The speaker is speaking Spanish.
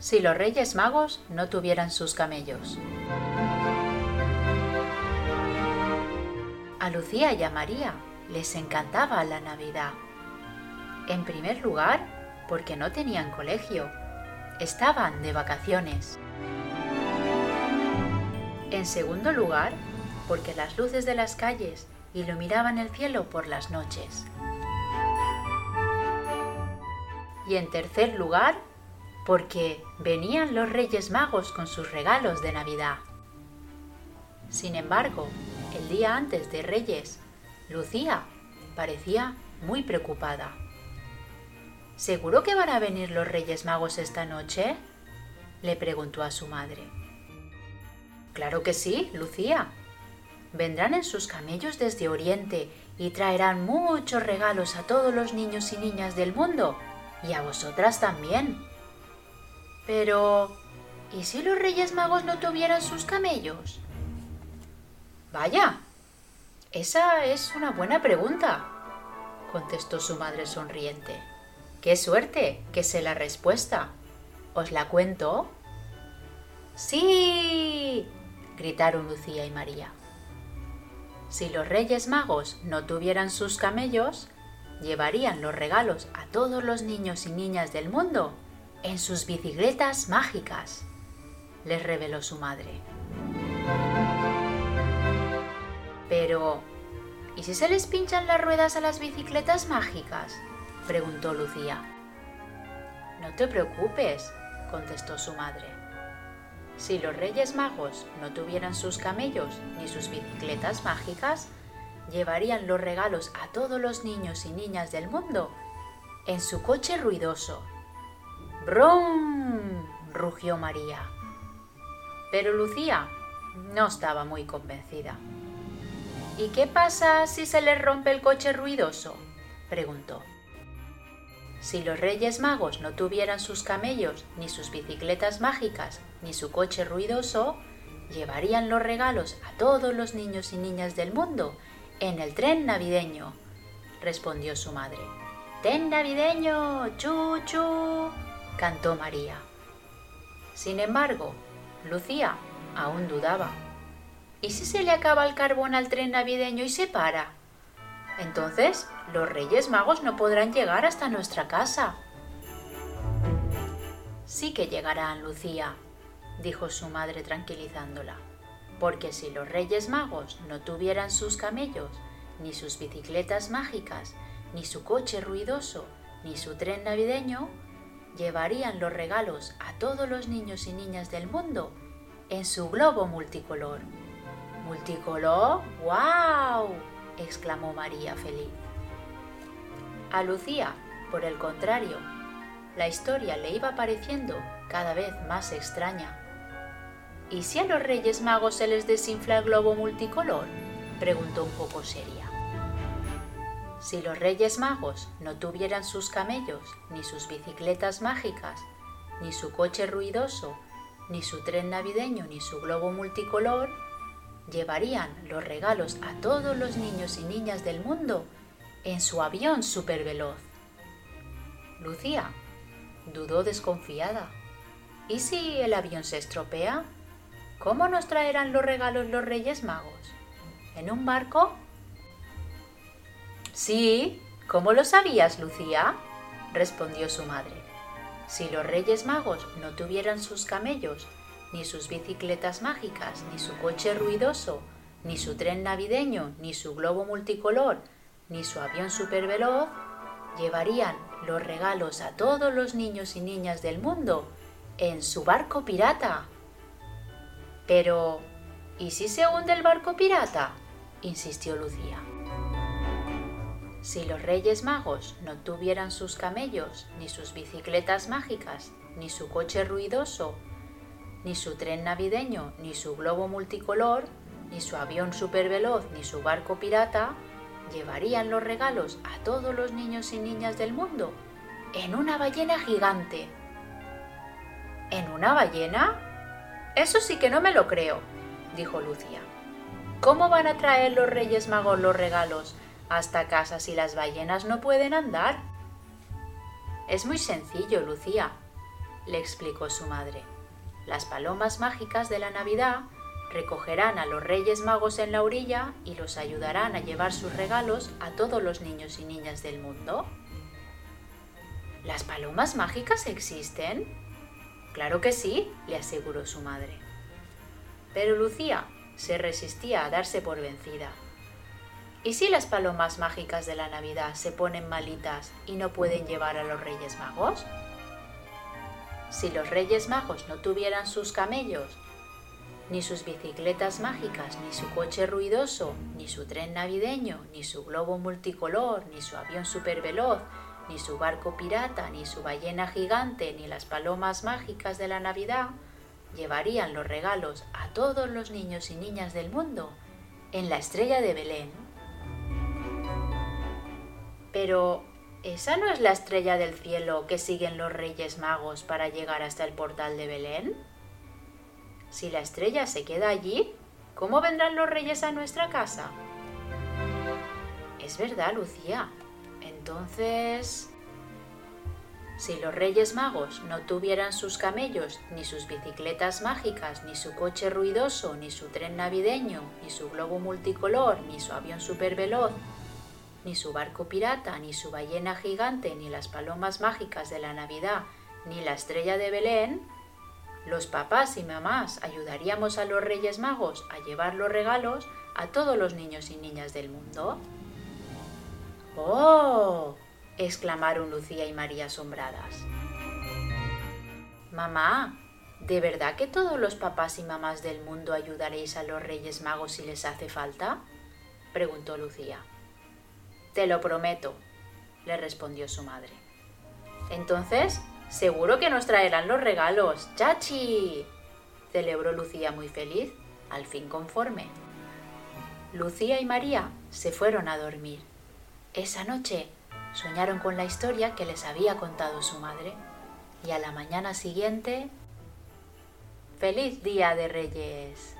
si los Reyes Magos no tuvieran sus camellos. A Lucía y a María les encantaba la Navidad. En primer lugar, porque no tenían colegio, estaban de vacaciones. En segundo lugar, porque las luces de las calles iluminaban el cielo por las noches. Y en tercer lugar, porque venían los Reyes Magos con sus regalos de Navidad. Sin embargo, el día antes de Reyes, Lucía parecía muy preocupada. ¿Seguro que van a venir los Reyes Magos esta noche? le preguntó a su madre. Claro que sí, Lucía. Vendrán en sus camellos desde Oriente y traerán muchos regalos a todos los niños y niñas del mundo y a vosotras también. Pero, ¿y si los Reyes Magos no tuvieran sus camellos? Vaya, esa es una buena pregunta, contestó su madre sonriente. ¡Qué suerte! que sé la respuesta. ¿Os la cuento? ¡Sí! gritaron Lucía y María. Si los Reyes Magos no tuvieran sus camellos, llevarían los regalos a todos los niños y niñas del mundo en sus bicicletas mágicas, les reveló su madre. Pero, ¿y si se les pinchan las ruedas a las bicicletas mágicas? preguntó Lucía. No te preocupes, contestó su madre. Si los Reyes Magos no tuvieran sus camellos ni sus bicicletas mágicas, llevarían los regalos a todos los niños y niñas del mundo en su coche ruidoso. ¡Brum! rugió María. Pero Lucía no estaba muy convencida. ¿Y qué pasa si se les rompe el coche ruidoso? preguntó. Si los Reyes Magos no tuvieran sus camellos, ni sus bicicletas mágicas, ni su coche ruidoso, llevarían los regalos a todos los niños y niñas del mundo en el tren navideño, respondió su madre. ¡Tren navideño! ¡Chu, chu! Cantó María. Sin embargo, Lucía aún dudaba. ¿Y si se le acaba el carbón al tren navideño y se para? Entonces, los Reyes Magos no podrán llegar hasta nuestra casa. Sí que llegarán, Lucía, dijo su madre tranquilizándola porque si los Reyes Magos no tuvieran sus camellos, ni sus bicicletas mágicas, ni su coche ruidoso, ni su tren navideño, llevarían los regalos a todos los niños y niñas del mundo en su globo multicolor. ¿Multicolor? ¡Wow! exclamó María feliz. A Lucía, por el contrario, la historia le iba pareciendo cada vez más extraña ¿Y si a los Reyes Magos se les desinfla el globo multicolor? preguntó un poco seria. Si los Reyes Magos no tuvieran sus camellos, ni sus bicicletas mágicas, ni su coche ruidoso, ni su tren navideño, ni su globo multicolor, llevarían los regalos a todos los niños y niñas del mundo en su avión superveloz. Lucía dudó desconfiada. ¿Y si el avión se estropea? ¿Cómo nos traerán los regalos los Reyes Magos? ¿En un barco? Sí, ¿cómo lo sabías, Lucía? respondió su madre. Si los Reyes Magos no tuvieran sus camellos, ni sus bicicletas mágicas, ni su coche ruidoso, ni su tren navideño, ni su globo multicolor, ni su avión superveloz, llevarían los regalos a todos los niños y niñas del mundo en su barco pirata. Pero, ¿y si se hunde el barco pirata? insistió Lucía. Si los Reyes Magos no tuvieran sus camellos, ni sus bicicletas mágicas, ni su coche ruidoso, ni su tren navideño, ni su globo multicolor, ni su avión superveloz, ni su barco pirata, llevarían los regalos a todos los niños y niñas del mundo en una ballena gigante. ¿En una ballena? Eso sí que no me lo creo, dijo Lucía. ¿Cómo van a traer los Reyes Magos los regalos hasta casa si las ballenas no pueden andar? Es muy sencillo, Lucía. le explicó su madre. Las palomas mágicas de la Navidad recogerán a los Reyes Magos en la orilla y los ayudarán a llevar sus regalos a todos los niños y niñas del mundo. ¿Las palomas mágicas existen? Claro que sí, le aseguró su madre. Pero Lucía se resistía a darse por vencida. ¿Y si las palomas mágicas de la Navidad se ponen malitas y no pueden llevar a los Reyes Magos? Si los Reyes Magos no tuvieran sus camellos, ni sus bicicletas mágicas, ni su coche ruidoso, ni su tren navideño, ni su globo multicolor, ni su avión superveloz, ni su barco pirata, ni su ballena gigante, ni las palomas mágicas de la Navidad, llevarían los regalos a todos los niños y niñas del mundo en la estrella de Belén. Pero, ¿esa no es la estrella del cielo que siguen los Reyes Magos para llegar hasta el portal de Belén? Si la estrella se queda allí, ¿cómo vendrán los reyes a nuestra casa? Es verdad, Lucía. Entonces... Si los Reyes Magos no tuvieran sus camellos, ni sus bicicletas mágicas, ni su coche ruidoso, ni su tren navideño, ni su globo multicolor, ni su avión superveloz, ni su barco pirata, ni su ballena gigante, ni las palomas mágicas de la Navidad, ni la estrella de Belén, los papás y mamás ayudaríamos a los Reyes Magos a llevar los regalos a todos los niños y niñas del mundo. ¡Oh! exclamaron Lucía y María asombradas. Mamá, ¿de verdad que todos los papás y mamás del mundo ayudaréis a los Reyes Magos si les hace falta? preguntó Lucía. Te lo prometo, le respondió su madre. Entonces, seguro que nos traerán los regalos. ¡Chachi! celebró Lucía muy feliz, al fin conforme. Lucía y María se fueron a dormir. Esa noche soñaron con la historia que les había contado su madre y a la mañana siguiente... ¡Feliz Día de Reyes!